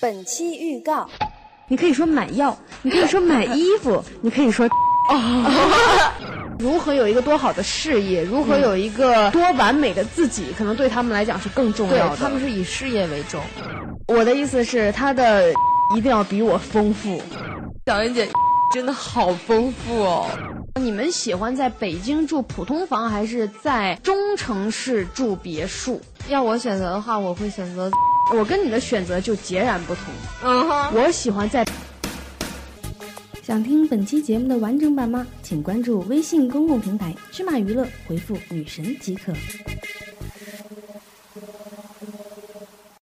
本期预告，你可以说买药，你可以说买衣服，你可以说哦，如何有一个多好的事业，如何有一个多完美的自己，可能对他们来讲是更重要的。他们是以事业为重。我的意思是，他的 一定要比我丰富。小云姐 真的好丰富哦。你们喜欢在北京住普通房，还是在中城市住别墅？要我选择的话，我会选择。我跟你的选择就截然不同。嗯哼，我喜欢在。想听本期节目的完整版吗？请关注微信公共平台“芝麻娱乐”，回复“女神”即可。